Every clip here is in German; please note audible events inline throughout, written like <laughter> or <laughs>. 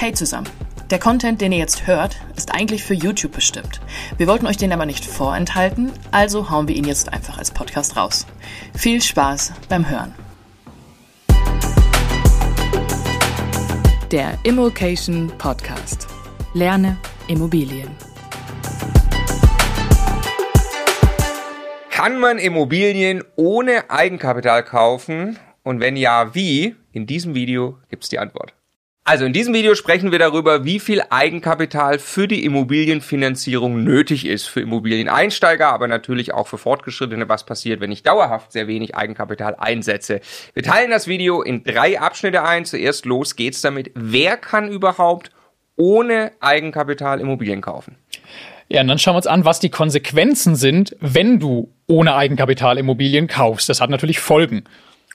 Hey zusammen. Der Content, den ihr jetzt hört, ist eigentlich für YouTube bestimmt. Wir wollten euch den aber nicht vorenthalten, also hauen wir ihn jetzt einfach als Podcast raus. Viel Spaß beim Hören. Der Immokation Podcast. Lerne Immobilien. Kann man Immobilien ohne Eigenkapital kaufen? Und wenn ja, wie? In diesem Video gibt's die Antwort. Also in diesem Video sprechen wir darüber, wie viel Eigenkapital für die Immobilienfinanzierung nötig ist für Immobilieneinsteiger, aber natürlich auch für Fortgeschrittene, was passiert, wenn ich dauerhaft sehr wenig Eigenkapital einsetze. Wir teilen das Video in drei Abschnitte ein. Zuerst los geht's damit. Wer kann überhaupt ohne Eigenkapital Immobilien kaufen? Ja, und dann schauen wir uns an, was die Konsequenzen sind, wenn du ohne Eigenkapital Immobilien kaufst. Das hat natürlich Folgen.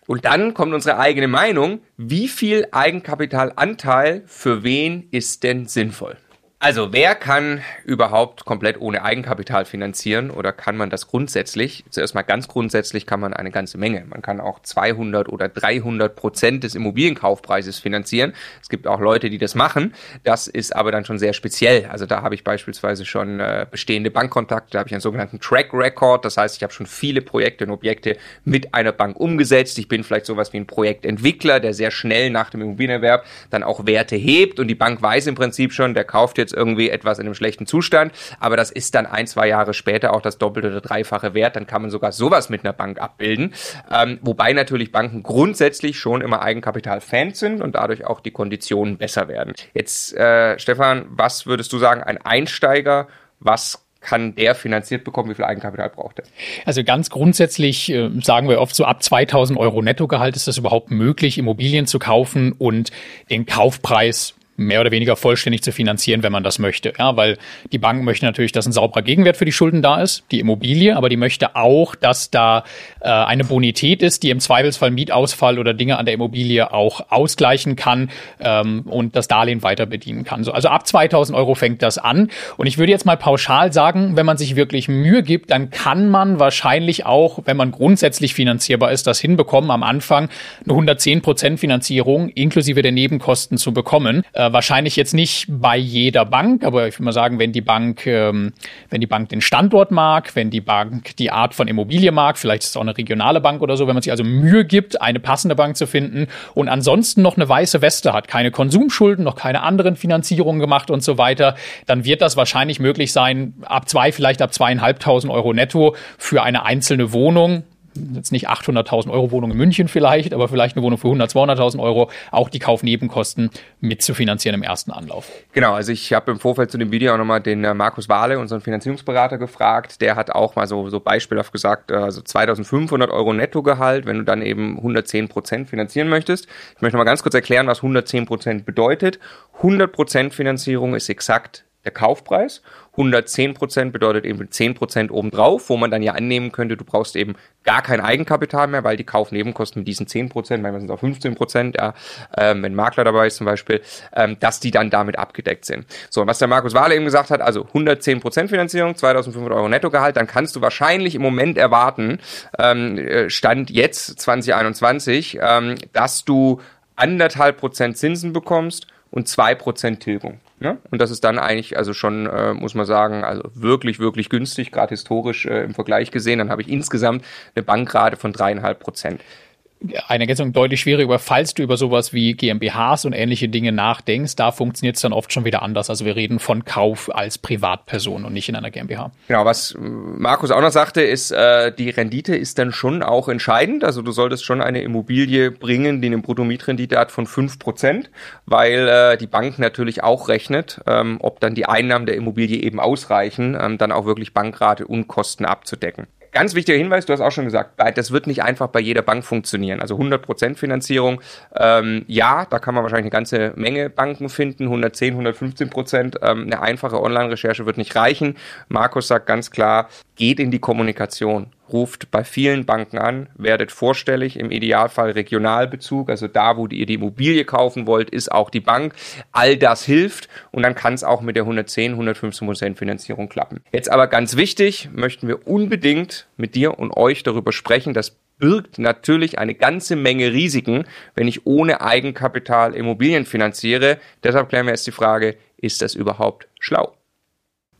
Und dann kommt unsere eigene Meinung, wie viel Eigenkapitalanteil für wen ist denn sinnvoll? Also, wer kann überhaupt komplett ohne Eigenkapital finanzieren oder kann man das grundsätzlich? Zuerst mal ganz grundsätzlich kann man eine ganze Menge. Man kann auch 200 oder 300 Prozent des Immobilienkaufpreises finanzieren. Es gibt auch Leute, die das machen. Das ist aber dann schon sehr speziell. Also da habe ich beispielsweise schon äh, bestehende Bankkontakte, da habe ich einen sogenannten Track Record. Das heißt, ich habe schon viele Projekte und Objekte mit einer Bank umgesetzt. Ich bin vielleicht sowas wie ein Projektentwickler, der sehr schnell nach dem Immobilienerwerb dann auch Werte hebt und die Bank weiß im Prinzip schon, der kauft jetzt irgendwie etwas in einem schlechten Zustand, aber das ist dann ein, zwei Jahre später auch das doppelte oder dreifache Wert, dann kann man sogar sowas mit einer Bank abbilden. Ähm, wobei natürlich Banken grundsätzlich schon immer Eigenkapital-Fans sind und dadurch auch die Konditionen besser werden. Jetzt, äh, Stefan, was würdest du sagen, ein Einsteiger, was kann der finanziert bekommen? Wie viel Eigenkapital braucht er? Also ganz grundsätzlich äh, sagen wir oft so ab 2000 Euro Nettogehalt ist es überhaupt möglich, Immobilien zu kaufen und den Kaufpreis mehr oder weniger vollständig zu finanzieren, wenn man das möchte. Ja, weil die Bank möchte natürlich, dass ein sauberer Gegenwert für die Schulden da ist, die Immobilie, aber die möchte auch, dass da äh, eine Bonität ist, die im Zweifelsfall Mietausfall oder Dinge an der Immobilie auch ausgleichen kann ähm, und das Darlehen weiter bedienen kann. So, also ab 2000 Euro fängt das an. Und ich würde jetzt mal pauschal sagen, wenn man sich wirklich Mühe gibt, dann kann man wahrscheinlich auch, wenn man grundsätzlich finanzierbar ist, das hinbekommen, am Anfang eine 110 Prozent Finanzierung inklusive der Nebenkosten zu bekommen. Äh, wahrscheinlich jetzt nicht bei jeder Bank, aber ich würde mal sagen, wenn die Bank, ähm, wenn die Bank den Standort mag, wenn die Bank die Art von Immobilie mag, vielleicht ist es auch eine regionale Bank oder so, wenn man sich also Mühe gibt, eine passende Bank zu finden und ansonsten noch eine weiße Weste hat, keine Konsumschulden, noch keine anderen Finanzierungen gemacht und so weiter, dann wird das wahrscheinlich möglich sein, ab zwei, vielleicht ab zweieinhalbtausend Euro netto für eine einzelne Wohnung jetzt nicht 800.000 Euro Wohnung in München vielleicht, aber vielleicht eine Wohnung für 100.000, 200.000 Euro, auch die Kaufnebenkosten mitzufinanzieren im ersten Anlauf. Genau, also ich habe im Vorfeld zu dem Video auch nochmal den äh, Markus Wahle, unseren Finanzierungsberater, gefragt. Der hat auch mal so, so beispielhaft gesagt, äh, also 2.500 Euro Nettogehalt, wenn du dann eben 110 Prozent finanzieren möchtest. Ich möchte mal ganz kurz erklären, was 110 Prozent bedeutet. 100 Prozent Finanzierung ist exakt der Kaufpreis. 110 Prozent bedeutet eben 10 Prozent obendrauf, wo man dann ja annehmen könnte, du brauchst eben gar kein Eigenkapital mehr, weil die Kaufnebenkosten mit diesen 10 Prozent, manchmal sind es auch 15 Prozent, ja, ähm, wenn Makler dabei ist zum Beispiel, ähm, dass die dann damit abgedeckt sind. So, und was der Markus Wahle eben gesagt hat, also 110 Prozent Finanzierung, 2500 Euro Nettogehalt, dann kannst du wahrscheinlich im Moment erwarten, ähm, äh, Stand jetzt 2021, ähm, dass du anderthalb Prozent Zinsen bekommst und zwei Prozent Tilgung. Ne? Und das ist dann eigentlich, also schon, äh, muss man sagen, also wirklich, wirklich günstig, gerade historisch äh, im Vergleich gesehen. Dann habe ich insgesamt eine Bankrate von dreieinhalb Prozent eine Ergänzung deutlich schwieriger, falls du über sowas wie GmbHs und ähnliche Dinge nachdenkst, da funktioniert es dann oft schon wieder anders. Also wir reden von Kauf als Privatperson und nicht in einer GmbH. Genau, was Markus auch noch sagte, ist, äh, die Rendite ist dann schon auch entscheidend. Also du solltest schon eine Immobilie bringen, die eine Bruttomietrendite hat von fünf Prozent, weil äh, die Bank natürlich auch rechnet, ähm, ob dann die Einnahmen der Immobilie eben ausreichen, ähm, dann auch wirklich Bankrate und Kosten abzudecken. Ganz wichtiger Hinweis, du hast auch schon gesagt, das wird nicht einfach bei jeder Bank funktionieren. Also 100% Finanzierung, ähm, ja, da kann man wahrscheinlich eine ganze Menge Banken finden, 110, 115 Prozent. Ähm, eine einfache Online-Recherche wird nicht reichen. Markus sagt ganz klar, geht in die Kommunikation ruft bei vielen Banken an, werdet vorstellig, im Idealfall Regionalbezug, also da, wo ihr die Immobilie kaufen wollt, ist auch die Bank. All das hilft und dann kann es auch mit der 110, 115 Prozent Finanzierung klappen. Jetzt aber ganz wichtig, möchten wir unbedingt mit dir und euch darüber sprechen, dass birgt natürlich eine ganze Menge Risiken, wenn ich ohne Eigenkapital Immobilien finanziere. Deshalb klären wir jetzt die Frage, ist das überhaupt schlau?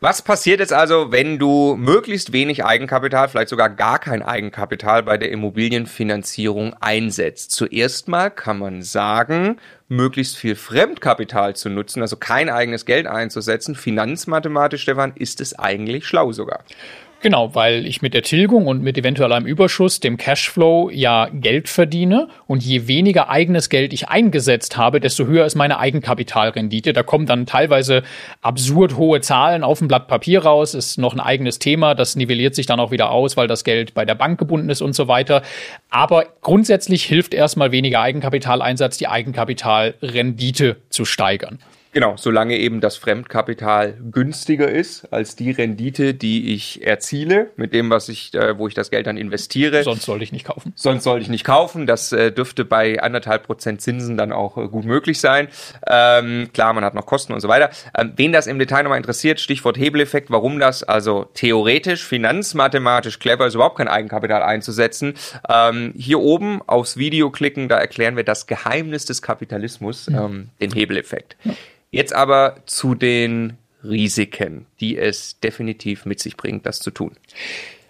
Was passiert jetzt also, wenn du möglichst wenig Eigenkapital, vielleicht sogar gar kein Eigenkapital bei der Immobilienfinanzierung einsetzt? Zuerst mal kann man sagen, möglichst viel Fremdkapital zu nutzen, also kein eigenes Geld einzusetzen. Finanzmathematisch, Stefan, ist es eigentlich schlau sogar. Genau, weil ich mit der Tilgung und mit eventuell einem Überschuss, dem Cashflow, ja Geld verdiene. Und je weniger eigenes Geld ich eingesetzt habe, desto höher ist meine Eigenkapitalrendite. Da kommen dann teilweise absurd hohe Zahlen auf dem Blatt Papier raus. Ist noch ein eigenes Thema. Das nivelliert sich dann auch wieder aus, weil das Geld bei der Bank gebunden ist und so weiter. Aber grundsätzlich hilft erstmal weniger Eigenkapitaleinsatz, die Eigenkapitalrendite zu steigern. Genau, solange eben das Fremdkapital günstiger ist als die Rendite, die ich erziele, mit dem, was ich, äh, wo ich das Geld dann investiere. Sonst sollte ich nicht kaufen. Sonst sollte ich nicht kaufen. Das äh, dürfte bei anderthalb Prozent Zinsen dann auch äh, gut möglich sein. Ähm, klar, man hat noch Kosten und so weiter. Ähm, wen das im Detail nochmal interessiert, Stichwort Hebeleffekt, warum das also theoretisch, finanzmathematisch clever ist, überhaupt kein Eigenkapital einzusetzen. Ähm, hier oben aufs Video klicken, da erklären wir das Geheimnis des Kapitalismus, ähm, den Hebeleffekt. Ja. Jetzt aber zu den Risiken, die es definitiv mit sich bringt, das zu tun.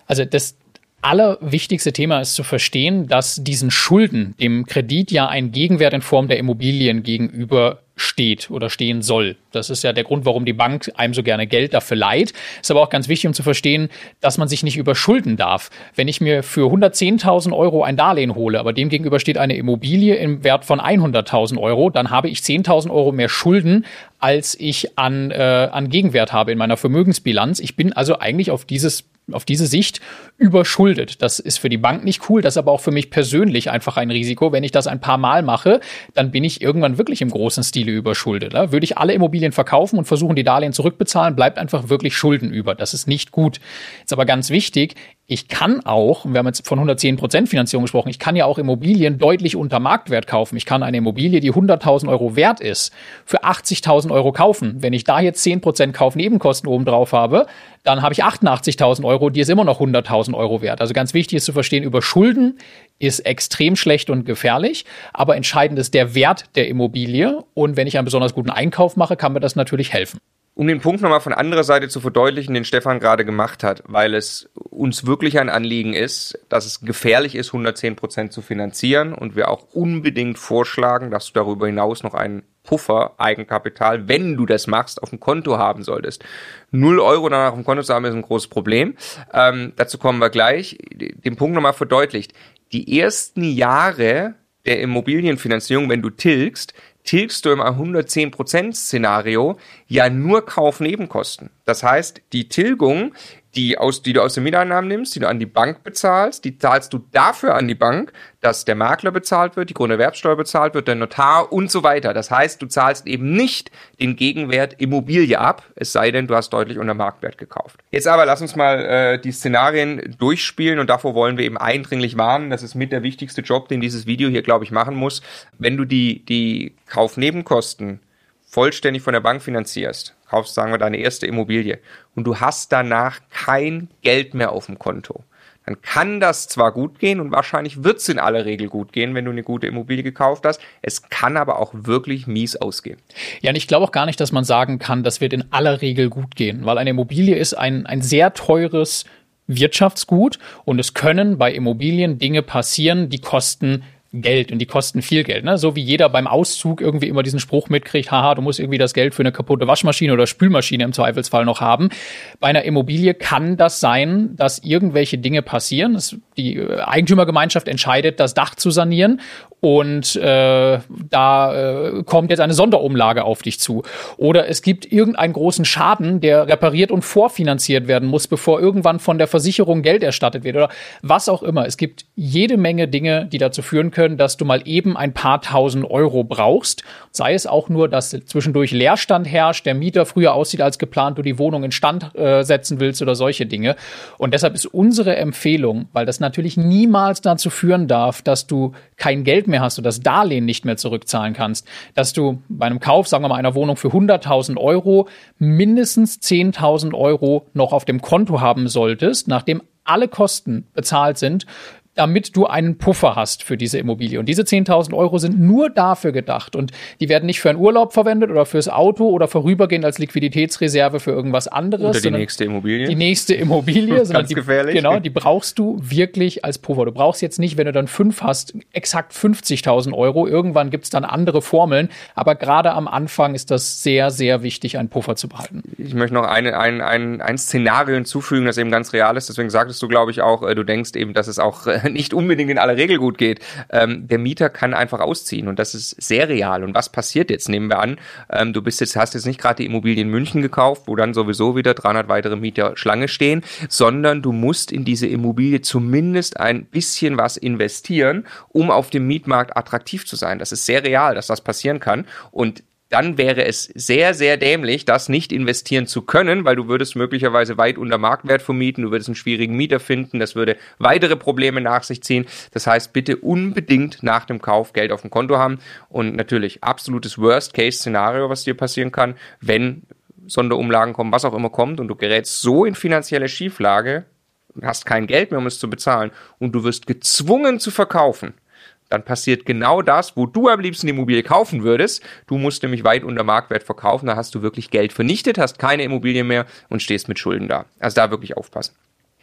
Also das allerwichtigste Thema ist zu verstehen, dass diesen Schulden dem Kredit ja ein Gegenwert in Form der Immobilien gegenüber steht oder stehen soll. Das ist ja der Grund, warum die Bank einem so gerne Geld dafür leiht. Ist aber auch ganz wichtig, um zu verstehen, dass man sich nicht überschulden darf. Wenn ich mir für 110.000 Euro ein Darlehen hole, aber dem gegenüber steht eine Immobilie im Wert von 100.000 Euro, dann habe ich 10.000 Euro mehr Schulden, als ich an, äh, an Gegenwert habe in meiner Vermögensbilanz. Ich bin also eigentlich auf dieses auf diese Sicht überschuldet. Das ist für die Bank nicht cool, das ist aber auch für mich persönlich einfach ein Risiko. Wenn ich das ein paar Mal mache, dann bin ich irgendwann wirklich im großen Stile überschuldet. Da würde ich alle Immobilien verkaufen und versuchen, die Darlehen zurückbezahlen, bleibt einfach wirklich Schulden über. Das ist nicht gut. Ist aber ganz wichtig, ich kann auch, wir haben jetzt von 110 Prozent Finanzierung gesprochen, ich kann ja auch Immobilien deutlich unter Marktwert kaufen. Ich kann eine Immobilie, die 100.000 Euro wert ist, für 80.000 Euro kaufen. Wenn ich da jetzt 10 Prozent Kaufnebenkosten oben drauf habe, dann habe ich 88.000 Euro, die ist immer noch 100.000 Euro wert. Also ganz wichtig ist zu verstehen, über Schulden ist extrem schlecht und gefährlich, aber entscheidend ist der Wert der Immobilie und wenn ich einen besonders guten Einkauf mache, kann mir das natürlich helfen. Um den Punkt nochmal von anderer Seite zu verdeutlichen, den Stefan gerade gemacht hat, weil es uns wirklich ein Anliegen ist, dass es gefährlich ist, 110 Prozent zu finanzieren und wir auch unbedingt vorschlagen, dass du darüber hinaus noch einen Puffer Eigenkapital, wenn du das machst, auf dem Konto haben solltest. Null Euro danach auf dem Konto zu haben, ist ein großes Problem. Ähm, dazu kommen wir gleich. Den Punkt nochmal verdeutlicht. Die ersten Jahre der Immobilienfinanzierung, wenn du tilgst, tilgst du im 110% Szenario ja nur Kaufnebenkosten. Das heißt, die Tilgung die, aus, die du aus den Mieteinnahmen nimmst, die du an die Bank bezahlst, die zahlst du dafür an die Bank, dass der Makler bezahlt wird, die Grunderwerbsteuer bezahlt wird, der Notar und so weiter. Das heißt, du zahlst eben nicht den Gegenwert Immobilie ab, es sei denn, du hast deutlich unter Marktwert gekauft. Jetzt aber lass uns mal äh, die Szenarien durchspielen und davor wollen wir eben eindringlich warnen. Das ist mit der wichtigste Job, den dieses Video hier, glaube ich, machen muss. Wenn du die, die Kaufnebenkosten vollständig von der Bank finanzierst, kaufst, sagen wir, deine erste Immobilie und du hast danach kein Geld mehr auf dem Konto, dann kann das zwar gut gehen und wahrscheinlich wird es in aller Regel gut gehen, wenn du eine gute Immobilie gekauft hast. Es kann aber auch wirklich mies ausgehen. Ja, und ich glaube auch gar nicht, dass man sagen kann, das wird in aller Regel gut gehen, weil eine Immobilie ist ein, ein sehr teures Wirtschaftsgut und es können bei Immobilien Dinge passieren, die kosten Geld und die kosten viel Geld. Ne? So wie jeder beim Auszug irgendwie immer diesen Spruch mitkriegt, haha, du musst irgendwie das Geld für eine kaputte Waschmaschine oder Spülmaschine im Zweifelsfall noch haben. Bei einer Immobilie kann das sein, dass irgendwelche Dinge passieren. Das, die Eigentümergemeinschaft entscheidet, das Dach zu sanieren und äh, da äh, kommt jetzt eine Sonderumlage auf dich zu. Oder es gibt irgendeinen großen Schaden, der repariert und vorfinanziert werden muss, bevor irgendwann von der Versicherung Geld erstattet wird oder was auch immer. Es gibt jede Menge Dinge, die dazu führen können, dass du mal eben ein paar tausend Euro brauchst. Sei es auch nur, dass zwischendurch Leerstand herrscht, der Mieter früher aussieht als geplant, du die Wohnung in Stand äh, setzen willst oder solche Dinge. Und deshalb ist unsere Empfehlung, weil das natürlich niemals dazu führen darf, dass du kein Geld mehr hast, du das Darlehen nicht mehr zurückzahlen kannst, dass du bei einem Kauf, sagen wir mal, einer Wohnung für 100.000 Euro mindestens 10.000 Euro noch auf dem Konto haben solltest, nachdem alle Kosten bezahlt sind, damit du einen Puffer hast für diese Immobilie. Und diese 10.000 Euro sind nur dafür gedacht. Und die werden nicht für einen Urlaub verwendet oder fürs Auto oder vorübergehend als Liquiditätsreserve für irgendwas anderes. Oder die nächste Immobilie. Die nächste Immobilie. <laughs> Ganz die, gefährlich. Genau, die brauchst du wirklich als Puffer. Du brauchst jetzt nicht, wenn du dann fünf hast, exakt 50.000 Euro. Irgendwann gibt es dann andere Formeln. Aber gerade am Anfang ist das sehr, sehr wichtig, einen Puffer zu behalten. Ich möchte noch eine, ein, ein, ein Szenario hinzufügen, das eben ganz real ist. Deswegen sagtest du, glaube ich, auch, äh, du denkst eben, dass es auch äh, <laughs> nicht unbedingt in aller Regel gut geht. Ähm, der Mieter kann einfach ausziehen und das ist sehr real. Und was passiert jetzt? Nehmen wir an, ähm, du bist jetzt, hast jetzt nicht gerade die Immobilie in München gekauft, wo dann sowieso wieder 300 weitere Mieter Schlange stehen, sondern du musst in diese Immobilie zumindest ein bisschen was investieren, um auf dem Mietmarkt attraktiv zu sein. Das ist sehr real, dass das passieren kann. Und dann wäre es sehr, sehr dämlich, das nicht investieren zu können, weil du würdest möglicherweise weit unter Marktwert vermieten, du würdest einen schwierigen Mieter finden, das würde weitere Probleme nach sich ziehen. Das heißt, bitte unbedingt nach dem Kauf Geld auf dem Konto haben und natürlich absolutes Worst-Case-Szenario, was dir passieren kann, wenn Sonderumlagen kommen, was auch immer kommt und du gerätst so in finanzielle Schieflage, hast kein Geld mehr, um es zu bezahlen und du wirst gezwungen zu verkaufen dann passiert genau das, wo du am liebsten die Immobilie kaufen würdest. Du musst nämlich weit unter Marktwert verkaufen, da hast du wirklich Geld vernichtet, hast keine Immobilie mehr und stehst mit Schulden da. Also da wirklich aufpassen.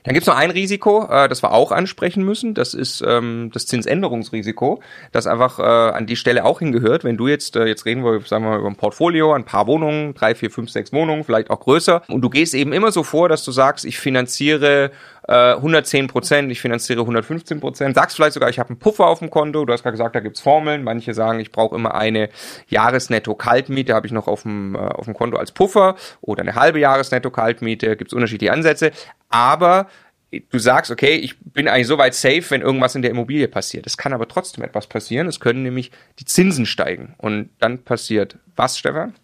Dann gibt es noch ein Risiko, äh, das wir auch ansprechen müssen. Das ist ähm, das Zinsänderungsrisiko, das einfach äh, an die Stelle auch hingehört. Wenn du jetzt, äh, jetzt reden wir, sagen wir mal, über ein Portfolio, ein paar Wohnungen, drei, vier, fünf, sechs Wohnungen, vielleicht auch größer. Und du gehst eben immer so vor, dass du sagst, ich finanziere 110 äh, Prozent, ich finanziere 115 Prozent. Sagst vielleicht sogar, ich habe einen Puffer auf dem Konto. Du hast gerade gesagt, da gibt's Formeln. Manche sagen, ich brauche immer eine Jahresnetto-Kaltmiete, habe ich noch auf dem, äh, auf dem Konto als Puffer oder eine halbe Jahresnetto-Kaltmiete. Gibt's unterschiedliche Ansätze. Aber du sagst, okay, ich bin eigentlich so weit safe, wenn irgendwas in der Immobilie passiert. Es kann aber trotzdem etwas passieren. Es können nämlich die Zinsen steigen. Und dann passiert was, Stefan?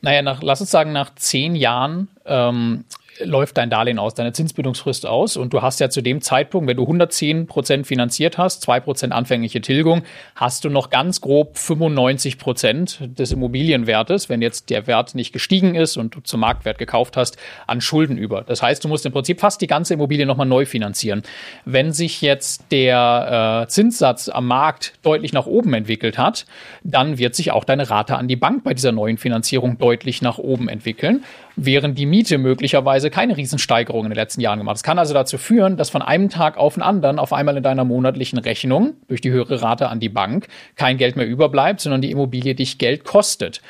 Naja, nach, lass uns sagen, nach zehn Jahren ähm, läuft dein Darlehen aus, deine Zinsbindungsfrist aus und du hast ja zu dem Zeitpunkt, wenn du 110 Prozent finanziert hast, zwei Prozent anfängliche Tilgung, hast du noch ganz grob 95 Prozent des Immobilienwertes, wenn jetzt der Wert nicht gestiegen ist und du zum Marktwert gekauft hast, an Schulden über. Das heißt, du musst im Prinzip fast die ganze Immobilie nochmal neu finanzieren. Wenn sich jetzt der äh, Zinssatz am Markt deutlich nach oben entwickelt hat, dann wird sich auch deine Rate an die Bank bei dieser neuen Finanzierung deutlich nach oben entwickeln während die Miete möglicherweise keine Riesensteigerung in den letzten Jahren gemacht. Das kann also dazu führen, dass von einem Tag auf den anderen auf einmal in deiner monatlichen Rechnung durch die höhere Rate an die Bank kein Geld mehr überbleibt, sondern die Immobilie dich Geld kostet.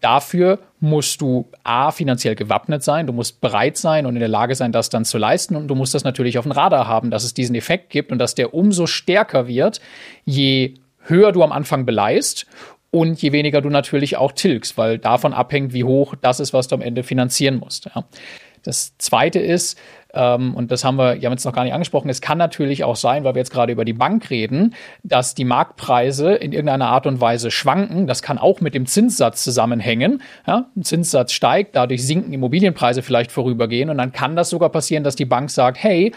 Dafür musst du A, finanziell gewappnet sein, du musst bereit sein und in der Lage sein, das dann zu leisten und du musst das natürlich auf dem Radar haben, dass es diesen Effekt gibt und dass der umso stärker wird, je höher du am Anfang beleist und je weniger du natürlich auch tilgst, weil davon abhängt, wie hoch das ist, was du am Ende finanzieren musst. Ja. Das zweite ist, ähm, und das haben wir ja jetzt noch gar nicht angesprochen, es kann natürlich auch sein, weil wir jetzt gerade über die Bank reden, dass die Marktpreise in irgendeiner Art und Weise schwanken. Das kann auch mit dem Zinssatz zusammenhängen. Ja, ein Zinssatz steigt, dadurch sinken Immobilienpreise vielleicht vorübergehen und dann kann das sogar passieren, dass die Bank sagt, hey,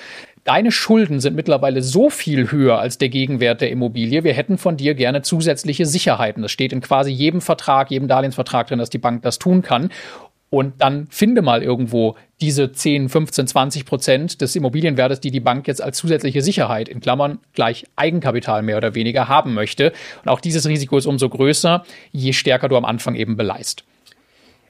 deine Schulden sind mittlerweile so viel höher als der Gegenwert der Immobilie. Wir hätten von dir gerne zusätzliche Sicherheiten. Das steht in quasi jedem Vertrag, jedem Darlehensvertrag drin, dass die Bank das tun kann. Und dann finde mal irgendwo diese 10, 15, 20 Prozent des Immobilienwertes, die die Bank jetzt als zusätzliche Sicherheit in Klammern gleich Eigenkapital mehr oder weniger haben möchte. Und auch dieses Risiko ist umso größer, je stärker du am Anfang eben beleist.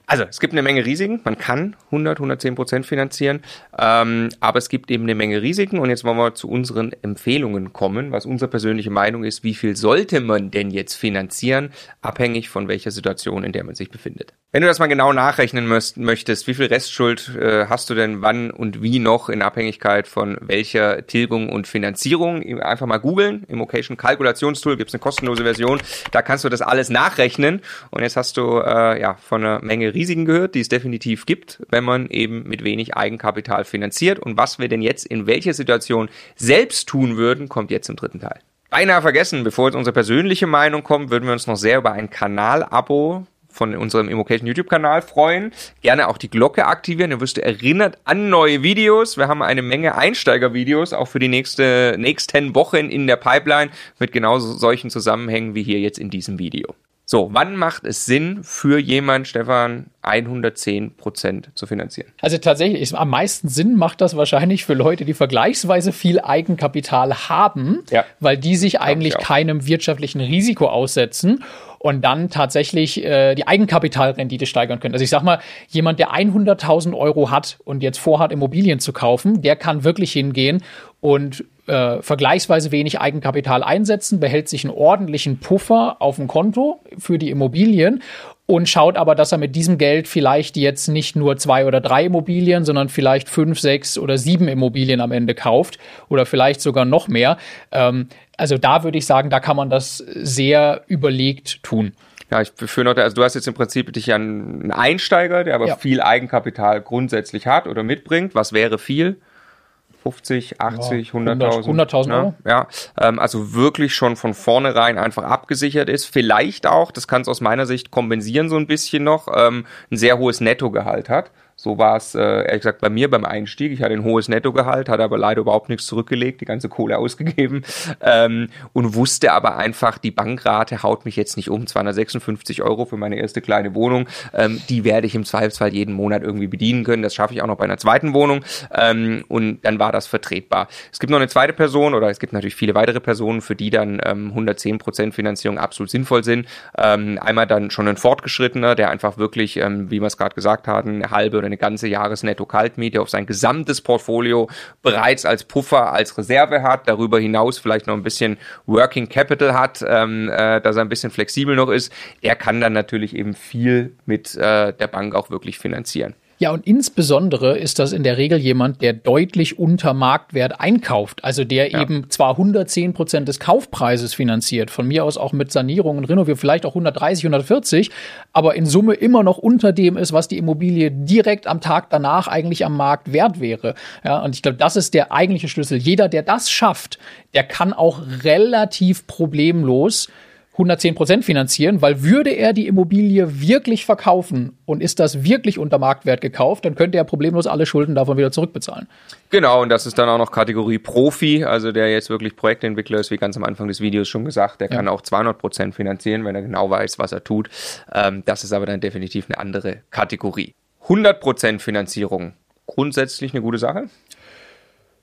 Also es gibt eine Menge Risiken. Man kann 100, 110 Prozent finanzieren, ähm, aber es gibt eben eine Menge Risiken. Und jetzt wollen wir zu unseren Empfehlungen kommen, was unsere persönliche Meinung ist. Wie viel sollte man denn jetzt finanzieren, abhängig von welcher Situation, in der man sich befindet? Wenn du das mal genau nachrechnen möchtest, wie viel Restschuld äh, hast du denn wann und wie noch in Abhängigkeit von welcher Tilgung und Finanzierung? Einfach mal googeln. Im Occasion Kalkulationstool gibt es eine kostenlose Version. Da kannst du das alles nachrechnen. Und jetzt hast du äh, ja von einer Menge Risiken gehört, die es definitiv gibt, wenn man eben mit wenig Eigenkapital finanziert. Und was wir denn jetzt in welcher Situation selbst tun würden, kommt jetzt im dritten Teil. Beinahe vergessen, bevor jetzt unsere persönliche Meinung kommt, würden wir uns noch sehr über ein Kanalabo von unserem Immocation YouTube-Kanal freuen. Gerne auch die Glocke aktivieren, dann wirst du erinnert an neue Videos. Wir haben eine Menge Einsteiger-Videos auch für die nächste, nächsten Wochen in der Pipeline mit genau solchen Zusammenhängen wie hier jetzt in diesem Video. So, wann macht es Sinn für jemand, Stefan, 110 Prozent zu finanzieren? Also tatsächlich, ist, am meisten Sinn macht das wahrscheinlich für Leute, die vergleichsweise viel Eigenkapital haben, ja. weil die sich eigentlich keinem wirtschaftlichen Risiko aussetzen und dann tatsächlich äh, die Eigenkapitalrendite steigern können. Also ich sag mal, jemand, der 100.000 Euro hat und jetzt vorhat, Immobilien zu kaufen, der kann wirklich hingehen und äh, vergleichsweise wenig Eigenkapital einsetzen, behält sich einen ordentlichen Puffer auf dem Konto für die Immobilien und schaut aber, dass er mit diesem Geld vielleicht jetzt nicht nur zwei oder drei Immobilien, sondern vielleicht fünf, sechs oder sieben Immobilien am Ende kauft oder vielleicht sogar noch mehr. Ähm, also da würde ich sagen, da kann man das sehr überlegt tun. Ja, ich noch, also du hast jetzt im Prinzip dich an einen Einsteiger, der aber ja. viel Eigenkapital grundsätzlich hat oder mitbringt. Was wäre viel? 50, 80, ja, 100.000. 100.000 Euro. Ja, ähm, also wirklich schon von vornherein einfach abgesichert ist. Vielleicht auch, das kann es aus meiner Sicht kompensieren so ein bisschen noch, ähm, ein sehr hohes Nettogehalt hat. So war es, äh, ehrlich gesagt, bei mir beim Einstieg. Ich hatte ein hohes Nettogehalt, hatte aber leider überhaupt nichts zurückgelegt, die ganze Kohle <laughs> ausgegeben ähm, und wusste aber einfach, die Bankrate haut mich jetzt nicht um. 256 Euro für meine erste kleine Wohnung, ähm, die werde ich im Zweifelsfall jeden Monat irgendwie bedienen können. Das schaffe ich auch noch bei einer zweiten Wohnung ähm, und dann war das vertretbar. Es gibt noch eine zweite Person oder es gibt natürlich viele weitere Personen, für die dann ähm, 110 Prozent Finanzierung absolut sinnvoll sind. Ähm, einmal dann schon ein Fortgeschrittener, der einfach wirklich, ähm, wie wir es gerade gesagt haben, eine halbe oder eine ganze Jahresnetto-Kaltmiete auf sein gesamtes Portfolio bereits als Puffer, als Reserve hat, darüber hinaus vielleicht noch ein bisschen Working Capital hat, ähm, äh, dass er ein bisschen flexibel noch ist, er kann dann natürlich eben viel mit äh, der Bank auch wirklich finanzieren. Ja, und insbesondere ist das in der Regel jemand, der deutlich unter Marktwert einkauft. Also der ja. eben zwar 110 Prozent des Kaufpreises finanziert, von mir aus auch mit Sanierung und Renovierung, vielleicht auch 130, 140, aber in Summe immer noch unter dem ist, was die Immobilie direkt am Tag danach eigentlich am Markt wert wäre. Ja, und ich glaube, das ist der eigentliche Schlüssel. Jeder, der das schafft, der kann auch relativ problemlos 110 Prozent finanzieren, weil würde er die Immobilie wirklich verkaufen und ist das wirklich unter Marktwert gekauft, dann könnte er problemlos alle Schulden davon wieder zurückbezahlen. Genau, und das ist dann auch noch Kategorie Profi, also der jetzt wirklich Projektentwickler ist, wie ganz am Anfang des Videos schon gesagt, der ja. kann auch 200 Prozent finanzieren, wenn er genau weiß, was er tut. Ähm, das ist aber dann definitiv eine andere Kategorie. 100 Prozent Finanzierung, grundsätzlich eine gute Sache.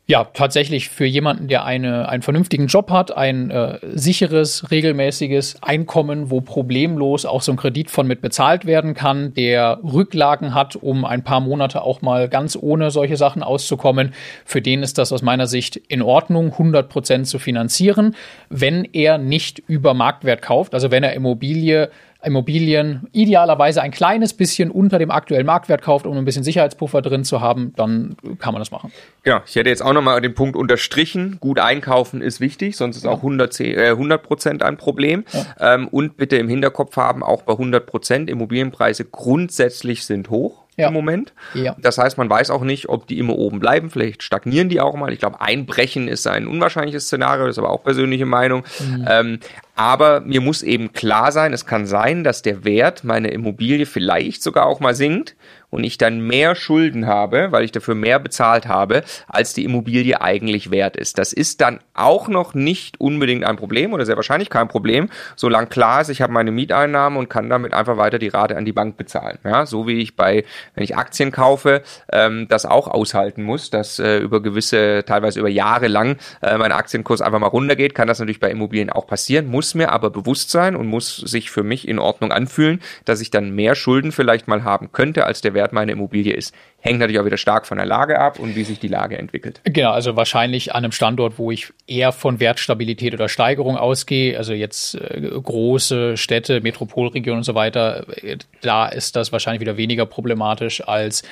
Ja, tatsächlich für jemanden, der eine, einen vernünftigen Job hat, ein äh, sicheres, regelmäßiges Einkommen, wo problemlos auch so ein Kredit von mit bezahlt werden kann, der Rücklagen hat, um ein paar Monate auch mal ganz ohne solche Sachen auszukommen, für den ist das aus meiner Sicht in Ordnung, 100 Prozent zu finanzieren, wenn er nicht über Marktwert kauft, also wenn er Immobilie Immobilien idealerweise ein kleines bisschen unter dem aktuellen Marktwert kauft, um ein bisschen Sicherheitspuffer drin zu haben, dann kann man das machen. Genau, ich hätte jetzt auch nochmal den Punkt unterstrichen, gut einkaufen ist wichtig, sonst ist auch 100, äh, 100 Prozent ein Problem. Ja. Ähm, und bitte im Hinterkopf haben, auch bei 100 Prozent Immobilienpreise grundsätzlich sind hoch ja. im Moment. Ja. Das heißt, man weiß auch nicht, ob die immer oben bleiben. Vielleicht stagnieren die auch mal. Ich glaube, Einbrechen ist ein unwahrscheinliches Szenario, das ist aber auch persönliche Meinung. Mhm. Ähm, aber mir muss eben klar sein, es kann sein, dass der Wert meiner Immobilie vielleicht sogar auch mal sinkt und ich dann mehr Schulden habe, weil ich dafür mehr bezahlt habe, als die Immobilie eigentlich wert ist. Das ist dann auch noch nicht unbedingt ein Problem oder sehr wahrscheinlich kein Problem, solange klar ist, ich habe meine Mieteinnahmen und kann damit einfach weiter die Rate an die Bank bezahlen. Ja, so wie ich bei, wenn ich Aktien kaufe, ähm, das auch aushalten muss, dass äh, über gewisse, teilweise über Jahre lang äh, mein Aktienkurs einfach mal runtergeht, kann das natürlich bei Immobilien auch passieren, muss mir aber bewusst sein und muss sich für mich in Ordnung anfühlen, dass ich dann mehr Schulden vielleicht mal haben könnte, als der Wert meiner Immobilie ist. Hängt natürlich auch wieder stark von der Lage ab und wie sich die Lage entwickelt. Genau, also wahrscheinlich an einem Standort, wo ich eher von Wertstabilität oder Steigerung ausgehe, also jetzt äh, große Städte, Metropolregionen und so weiter, äh, da ist das wahrscheinlich wieder weniger problematisch als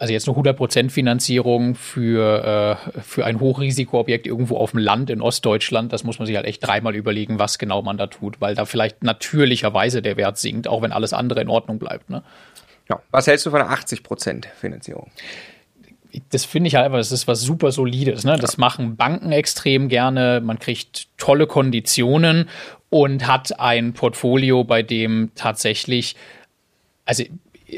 also jetzt eine 100% Finanzierung für, äh, für ein Hochrisikoobjekt irgendwo auf dem Land in Ostdeutschland, das muss man sich halt echt dreimal überlegen, was genau man da tut, weil da vielleicht natürlicherweise der Wert sinkt, auch wenn alles andere in Ordnung bleibt. Ne? Ja. Was hältst du von einer 80% Finanzierung? das finde ich halt einfach, das ist was super Solides. Ne? Das machen Banken extrem gerne. Man kriegt tolle Konditionen und hat ein Portfolio, bei dem tatsächlich, also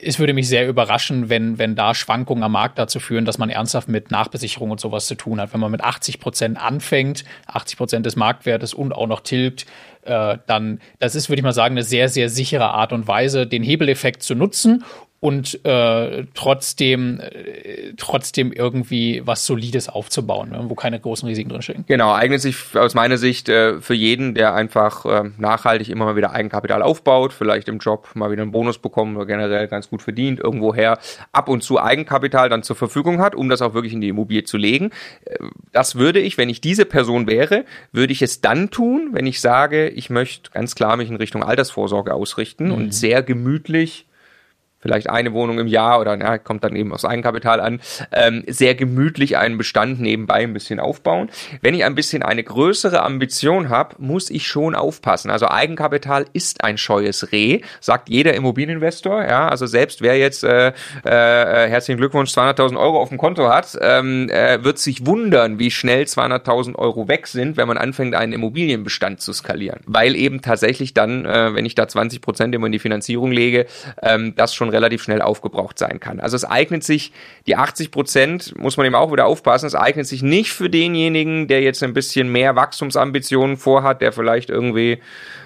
es würde mich sehr überraschen, wenn, wenn da Schwankungen am Markt dazu führen, dass man ernsthaft mit Nachbesicherung und sowas zu tun hat. Wenn man mit 80 Prozent anfängt, 80 Prozent des Marktwertes und auch noch tilgt, äh, dann, das ist, würde ich mal sagen, eine sehr, sehr sichere Art und Weise, den Hebeleffekt zu nutzen und äh, trotzdem äh, trotzdem irgendwie was Solides aufzubauen, ne, wo keine großen Risiken drinstecken. Genau, eignet sich aus meiner Sicht äh, für jeden, der einfach äh, nachhaltig immer mal wieder Eigenkapital aufbaut, vielleicht im Job mal wieder einen Bonus bekommt oder generell ganz gut verdient, irgendwoher ab und zu Eigenkapital dann zur Verfügung hat, um das auch wirklich in die Immobilie zu legen. Äh, das würde ich, wenn ich diese Person wäre, würde ich es dann tun, wenn ich sage, ich möchte ganz klar mich in Richtung Altersvorsorge ausrichten mhm. und sehr gemütlich vielleicht eine Wohnung im Jahr oder na, kommt dann eben aus Eigenkapital an, ähm, sehr gemütlich einen Bestand nebenbei ein bisschen aufbauen. Wenn ich ein bisschen eine größere Ambition habe, muss ich schon aufpassen. Also Eigenkapital ist ein scheues Reh, sagt jeder Immobilieninvestor. Ja, also selbst wer jetzt äh, äh, herzlichen Glückwunsch 200.000 Euro auf dem Konto hat, ähm, äh, wird sich wundern, wie schnell 200.000 Euro weg sind, wenn man anfängt, einen Immobilienbestand zu skalieren, weil eben tatsächlich dann, äh, wenn ich da 20 Prozent immer in die Finanzierung lege, ähm, das schon relativ schnell aufgebraucht sein kann. Also es eignet sich, die 80 Prozent, muss man eben auch wieder aufpassen, es eignet sich nicht für denjenigen, der jetzt ein bisschen mehr Wachstumsambitionen vorhat, der vielleicht irgendwie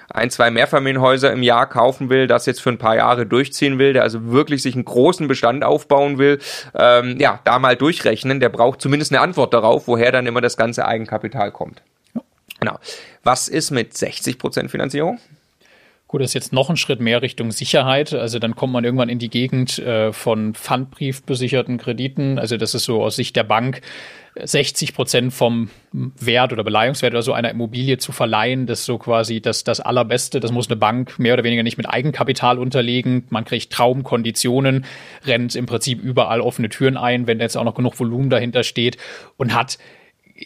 ein, zwei Mehrfamilienhäuser im Jahr kaufen will, das jetzt für ein paar Jahre durchziehen will, der also wirklich sich einen großen Bestand aufbauen will, ähm, ja, da mal durchrechnen, der braucht zumindest eine Antwort darauf, woher dann immer das ganze Eigenkapital kommt. Genau. Was ist mit 60 Prozent Finanzierung? Gut, das ist jetzt noch ein Schritt mehr Richtung Sicherheit. Also dann kommt man irgendwann in die Gegend äh, von Pfandbrief-besicherten Krediten. Also das ist so aus Sicht der Bank 60 Prozent vom Wert oder Beleihungswert oder so einer Immobilie zu verleihen. Das ist so quasi das, das Allerbeste. Das muss eine Bank mehr oder weniger nicht mit Eigenkapital unterlegen. Man kriegt Traumkonditionen, rennt im Prinzip überall offene Türen ein, wenn jetzt auch noch genug Volumen dahinter steht und hat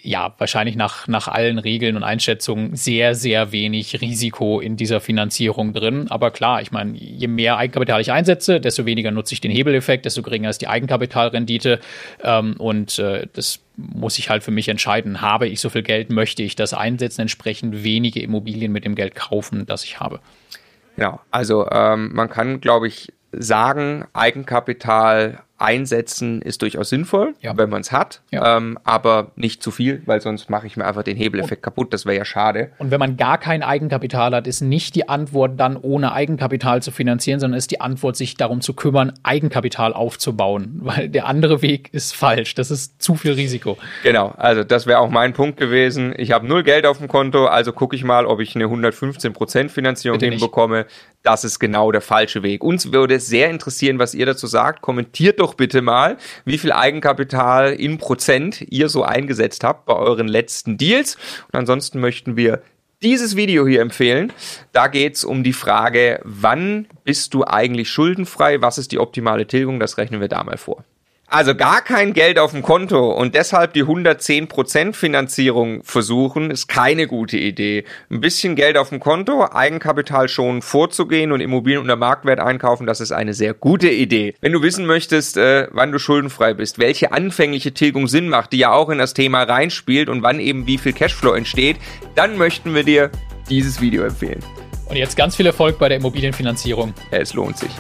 ja, wahrscheinlich nach, nach allen Regeln und Einschätzungen sehr, sehr wenig Risiko in dieser Finanzierung drin. Aber klar, ich meine, je mehr Eigenkapital ich einsetze, desto weniger nutze ich den Hebeleffekt, desto geringer ist die Eigenkapitalrendite. Ähm, und äh, das muss ich halt für mich entscheiden. Habe ich so viel Geld, möchte ich das einsetzen, entsprechend wenige Immobilien mit dem Geld kaufen, das ich habe. Genau, also ähm, man kann, glaube ich, sagen, Eigenkapital einsetzen ist durchaus sinnvoll, ja. wenn man es hat, ja. ähm, aber nicht zu viel, weil sonst mache ich mir einfach den Hebeleffekt und, kaputt. Das wäre ja schade. Und wenn man gar kein Eigenkapital hat, ist nicht die Antwort dann ohne Eigenkapital zu finanzieren, sondern ist die Antwort, sich darum zu kümmern, Eigenkapital aufzubauen, weil der andere Weg ist falsch. Das ist zu viel Risiko. Genau, also das wäre auch mein Punkt gewesen. Ich habe null Geld auf dem Konto, also gucke ich mal, ob ich eine 115% Finanzierung Bitte hinbekomme. Nicht. Das ist genau der falsche Weg. Uns würde es sehr interessieren, was ihr dazu sagt. Kommentiert doch bitte mal, wie viel Eigenkapital in Prozent ihr so eingesetzt habt bei euren letzten Deals. Und ansonsten möchten wir dieses Video hier empfehlen. Da geht's um die Frage, wann bist du eigentlich schuldenfrei? Was ist die optimale Tilgung? Das rechnen wir da mal vor. Also gar kein Geld auf dem Konto und deshalb die 110% Finanzierung versuchen, ist keine gute Idee. Ein bisschen Geld auf dem Konto, Eigenkapital schon vorzugehen und Immobilien unter Marktwert einkaufen, das ist eine sehr gute Idee. Wenn du wissen möchtest, äh, wann du schuldenfrei bist, welche anfängliche Tilgung Sinn macht, die ja auch in das Thema reinspielt und wann eben wie viel Cashflow entsteht, dann möchten wir dir dieses Video empfehlen. Und jetzt ganz viel Erfolg bei der Immobilienfinanzierung. Es lohnt sich.